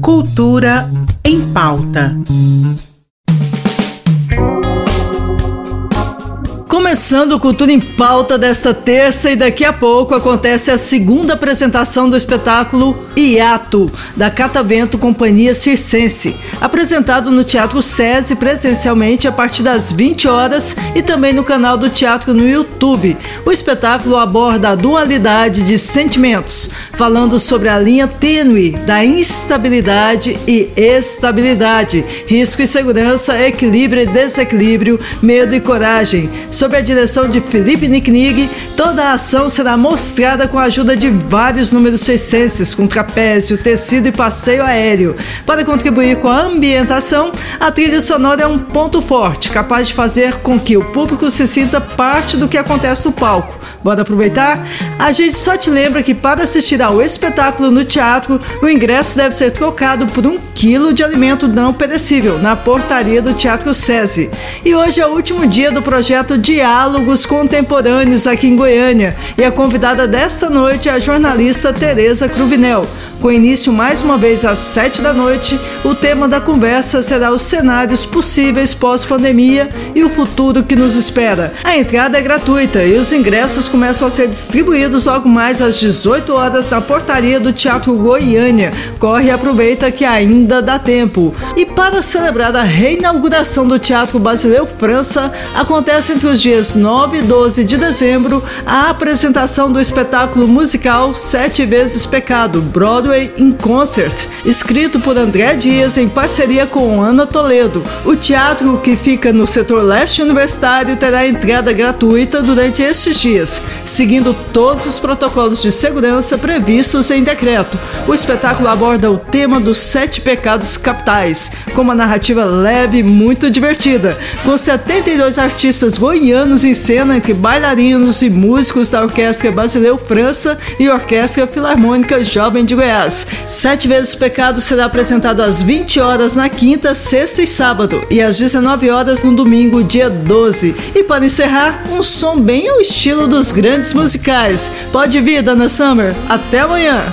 Cultura em pauta. Começando o Cultura em Pauta desta terça e daqui a pouco acontece a segunda apresentação do espetáculo Iato, da Catavento Companhia Circense, apresentado no Teatro SESI presencialmente a partir das 20 horas e também no canal do teatro no YouTube. O espetáculo aborda a dualidade de sentimentos, falando sobre a linha tênue da instabilidade e estabilidade, risco e segurança, equilíbrio e desequilíbrio, medo e coragem. Sobre sob a direção de Felipe Nicknig, toda a ação será mostrada com a ajuda de vários números circenses, com trapézio, tecido e passeio aéreo. Para contribuir com a ambientação, a trilha sonora é um ponto forte, capaz de fazer com que o público se sinta parte do que acontece no palco. Bora aproveitar? A gente só te lembra que para assistir ao espetáculo no teatro, o ingresso deve ser trocado por um quilo de alimento não perecível na portaria do Teatro SESI. E hoje é o último dia do projeto de Diálogos Contemporâneos aqui em Goiânia e a convidada desta noite é a jornalista Tereza Cruvinel. Com início mais uma vez às sete da noite, o tema da conversa será os cenários possíveis pós-pandemia e o futuro que nos espera. A entrada é gratuita e os ingressos começam a ser distribuídos logo mais às 18 horas na portaria do Teatro Goiânia. Corre e aproveita que ainda dá tempo. E para celebrar a reinauguração do Teatro Basileu França, acontece entre os dias 9 e 12 de dezembro a apresentação do espetáculo musical Sete Vezes Pecado, Broadway in Concert, escrito por André Dias em parceria com Ana Toledo. O teatro, que fica no setor leste universitário, terá entrada gratuita durante estes dias, seguindo todos os protocolos de segurança previstos em decreto. O espetáculo aborda o tema dos sete pecados capitais, com uma narrativa leve e muito divertida, com 72 artistas goianos em cena entre bailarinos e músicos da Orquestra Basileu França e Orquestra Filarmônica Jovem de Goiás. Goiás. Sete vezes pecado será apresentado às 20 horas na quinta, sexta e sábado e às 19 horas no domingo, dia 12. E para encerrar, um som bem ao estilo dos grandes musicais. Pode vir, Dana Summer. Até amanhã.